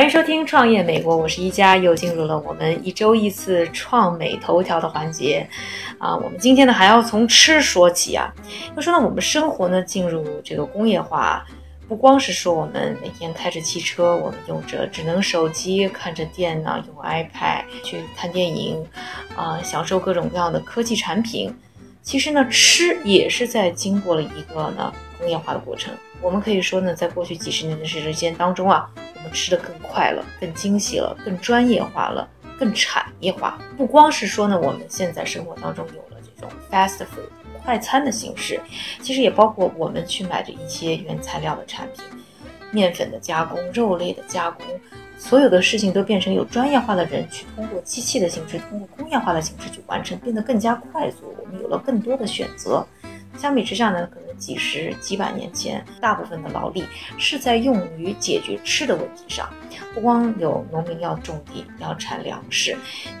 欢迎收听《创业美国》，我是一加，又进入了我们一周一次创美头条的环节。啊，我们今天呢还要从吃说起啊。要说呢，我们生活呢进入这个工业化，不光是说我们每天开着汽车，我们用着智能手机，看着电脑，用 iPad 去看电影，啊，享受各种各样的科技产品。其实呢，吃也是在经过了一个呢工业化的过程。我们可以说呢，在过去几十年的时间当中啊。我们吃的更快了，更精细了，更专业化了，更产业化。不光是说呢，我们现在生活当中有了这种 fast food 快餐的形式，其实也包括我们去买的一些原材料的产品，面粉的加工、肉类的加工，所有的事情都变成有专业化的人去通过机器的形式，通过工业化的形式去完成，变得更加快速。我们有了更多的选择。相比之下呢，可能几十几百年前，大部分的劳力是在用于解决吃的问题上。不光有农民要种地、要产粮食，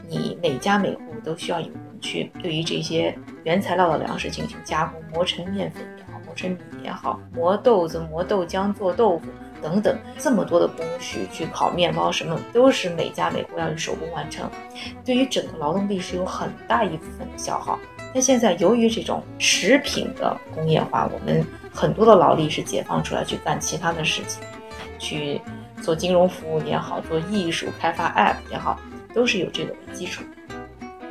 你每家每户都需要有人去对于这些原材料的粮食进行加工，磨成面粉也好，磨成米也好，磨豆子、磨豆浆做豆腐等等，这么多的工序去烤面包，什么都是每家每户要手工完成，对于整个劳动力是有很大一部分的消耗。那现在由于这种食品的工业化，我们很多的劳力是解放出来去干其他的事情，去做金融服务也好，做艺术开发 App 也好，都是有这个为基础。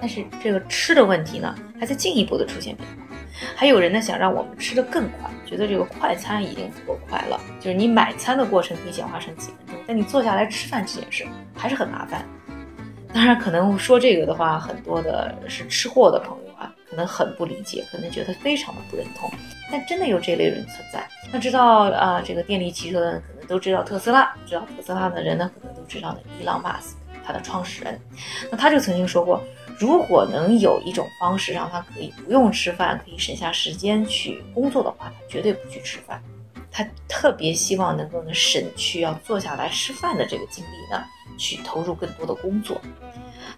但是这个吃的问题呢，还在进一步的出现变化。还有人呢想让我们吃的更快，觉得这个快餐已经足够快了，就是你买餐的过程可以简化成几分钟，但你坐下来吃饭这件事还是很麻烦。当然，可能说这个的话，很多的是吃货的朋友啊。可能很不理解，可能觉得非常的不认同，但真的有这类人存在。那知道啊，这个电力汽车的人可能都知道特斯拉，知道特斯拉的人呢，可能都知道呢伊朗马斯他的创始人。那他就曾经说过，如果能有一种方式让他可以不用吃饭，可以省下时间去工作的话，他绝对不去吃饭。他特别希望能够呢省去要坐下来吃饭的这个精力呢，去投入更多的工作。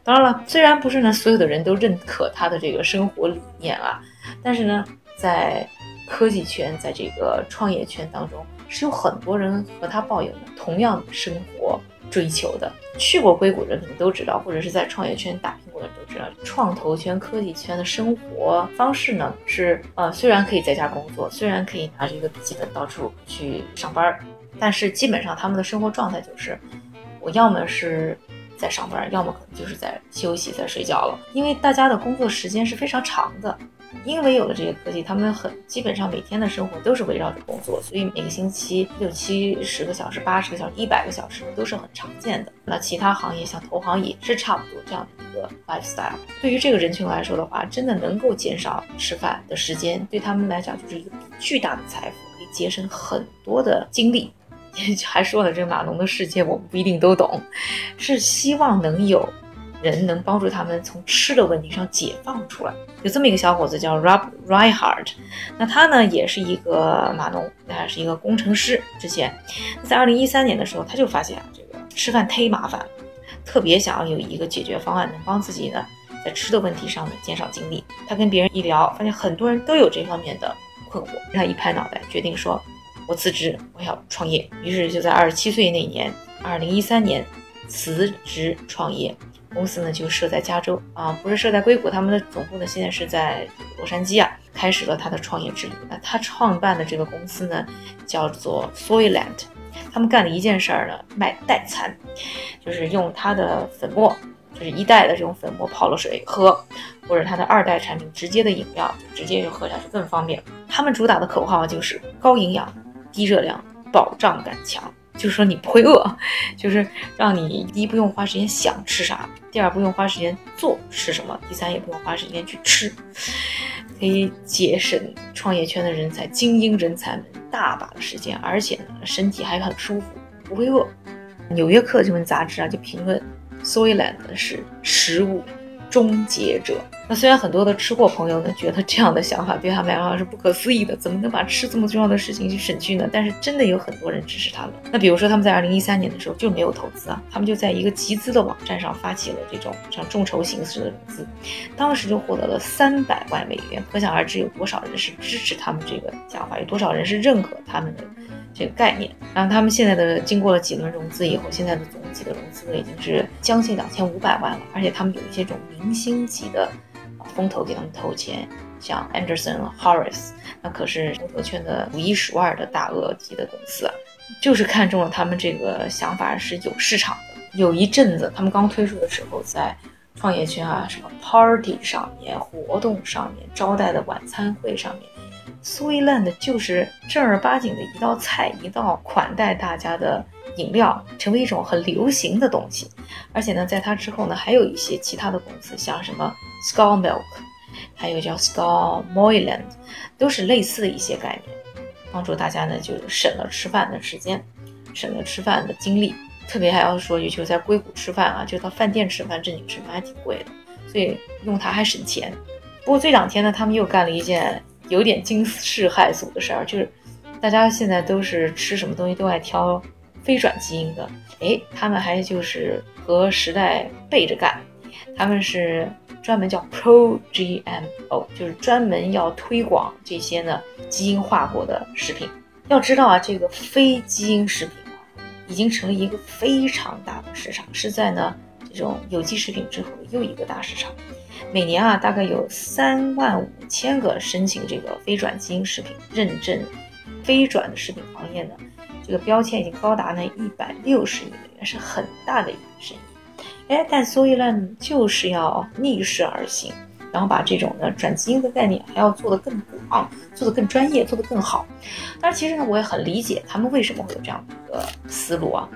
当然了，虽然不是呢所有的人都认可他的这个生活理念啊，但是呢，在科技圈，在这个创业圈当中，是有很多人和他抱有同样的生活追求的。去过硅谷的人可能都知道，或者是在创业圈打拼过的人都知道，创投圈、科技圈的生活方式呢是呃，虽然可以在家工作，虽然可以拿着一个笔记本到处去上班，但是基本上他们的生活状态就是，我要么是。在上班，要么可能就是在休息、在睡觉了。因为大家的工作时间是非常长的，因为有了这些科技，他们很基本上每天的生活都是围绕着工作，所以每个星期六七十个小时、八十个小时、一百个小时都是很常见的。那其他行业像投行也是差不多这样的一个 lifestyle。对于这个人群来说的话，真的能够减少吃饭的时间，对他们来讲就是一个巨大的财富，可以节省很多的精力。还说了，这个码农的世界我们不一定都懂，是希望能有人能帮助他们从吃的问题上解放出来。有这么一个小伙子叫 Rob Reinhardt，那他呢也是一个码农，他是一个工程师。之前在二零一三年的时候，他就发现啊，这个吃饭忒麻烦，特别想要有一个解决方案，能帮自己呢在吃的问题上呢减少精力。他跟别人一聊，发现很多人都有这方面的困惑，他一拍脑袋，决定说。我辞职，我要创业。于是就在二十七岁那年，二零一三年辞职创业。公司呢就设在加州啊，不是设在硅谷。他们的总部呢现在是在洛杉矶啊，开始了他的创业之旅。那他创办的这个公司呢叫做 Soyland，他们干的一件事儿呢，卖代餐，就是用他的粉末，就是一代的这种粉末泡了水喝，或者他的二代产品直接的饮料，直接就喝下去更方便。他们主打的口号就是高营养。低热量，保障感强，就是说你不会饿，就是让你第一不用花时间想吃啥，第二不用花时间做吃什么，第三也不用花时间去吃，可以节省创业圈的人才、精英人才们大把的时间，而且呢，身体还很舒服，不会饿。纽约客这本杂志啊，就评论 Soyland 是食物。终结者。那虽然很多的吃货朋友呢觉得这样的想法对他们来说是不可思议的，怎么能把吃这么重要的事情去省去呢？但是真的有很多人支持他们。那比如说他们在二零一三年的时候就没有投资啊，他们就在一个集资的网站上发起了这种像众筹形式的融资，当时就获得了三百万美元。可想而知有多少人是支持他们这个想法，有多少人是认可他们的这个概念。然后他们现在的经过了几轮融资以后，现在的总体的融资额已经是将近两千五百万了，而且他们有一些这种明星级的风投给他们投钱，像 Anderson、Horace，那可是风投圈的数一数二的大鳄级的公司，就是看中了他们这个想法是有市场的。有一阵子他们刚推出的时候，在创业圈啊，什么 party 上面、活动上面、招待的晚餐会上面。Sweetland 就是正儿八经的一道菜，一道款待大家的饮料，成为一种很流行的东西。而且呢，在它之后呢，还有一些其他的公司，像什么 Skull Milk，还有叫 Skull Moyland，都是类似的一些概念，帮助大家呢就省了吃饭的时间，省了吃饭的精力。特别还要说，尤其在硅谷吃饭啊，就到饭店吃饭，正经吃饭还挺贵的，所以用它还省钱。不过这两天呢，他们又干了一件。有点惊世骇俗的事儿，就是大家现在都是吃什么东西都爱挑非转基因的，哎，他们还就是和时代背着干，他们是专门叫 Pro GMO，就是专门要推广这些呢基因化过的食品。要知道啊，这个非基因食品啊，已经成了一个非常大的市场，是在呢这种有机食品之后又一个大市场。每年啊，大概有三万五千个申请这个非转基因食品认证，非转的食品行业呢，这个标签已经高达呢一百六十亿美元，是很大的一笔生意。哎，但 Soyland 就是要逆势而行，然后把这种呢转基因的概念还要做得更广，做得更专业，做得更好。当然，其实呢，我也很理解他们为什么会有这样的一个思路啊。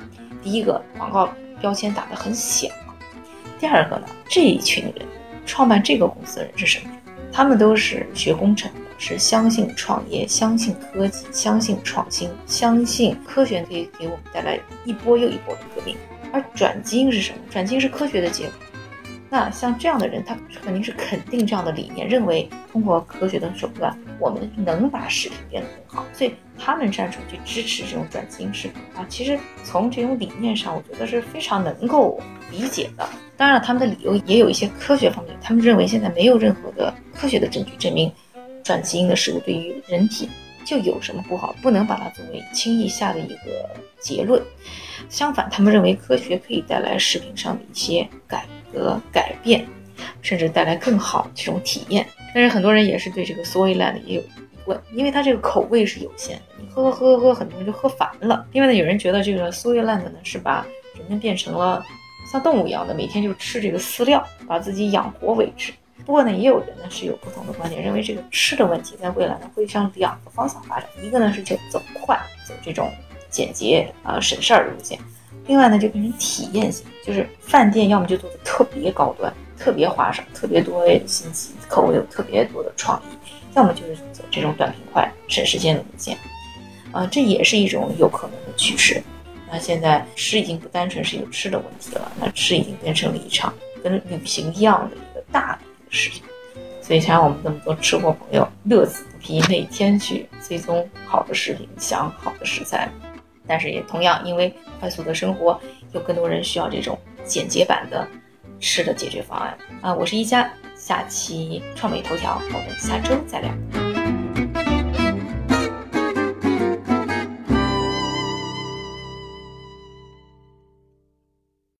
第一个，广告标签打得很响；第二个呢，这一群人。创办这个公司的人是什么？他们都是学工程的，是相信创业、相信科技、相信创新、相信科学可以给我们带来一波又一波的革命。而转基因是什么？转基因是科学的结果。那像这样的人，他肯定是肯定这样的理念，认为通过科学的手段，我们能把食品变得更好。所以他们站出去支持这种转基因食品啊，其实从这种理念上，我觉得是非常能够理解的。当然了，他们的理由也有一些科学方面。他们认为现在没有任何的科学的证据证明转基因的食物对于人体就有什么不好，不能把它作为轻易下的一个结论。相反，他们认为科学可以带来食品上的一些改革改变，甚至带来更好这种体验。但是很多人也是对这个 Soyland 也有疑问，因为它这个口味是有限的，你喝喝喝喝，很多人就喝烦了。另外呢，有人觉得这个 Soyland 呢是把人们变成了。像动物一样的，每天就吃这个饲料，把自己养活为止。不过呢，也有人呢是有不同的观点，认为这个吃的问题在未来呢会向两个方向发展。一个呢是就走快，走这种简洁啊省事儿的路线；另外呢就变成体验型，就是饭店要么就做的特别高端、特别花哨、特别多新奇，口味有特别多的创意；要么就是走这种短平快、省时间的路线。啊，这也是一种有可能的趋势。那现在吃已经不单纯是有吃的问题了，那吃已经变成了一场跟旅行一样的一个大事情，所以才让我们这么多吃货朋友乐此不疲，每天去追踪好的食品，想好的食材。但是也同样，因为快速的生活，有更多人需要这种简洁版的吃的解决方案啊！我是一家，下期创美头条，我们下周再聊。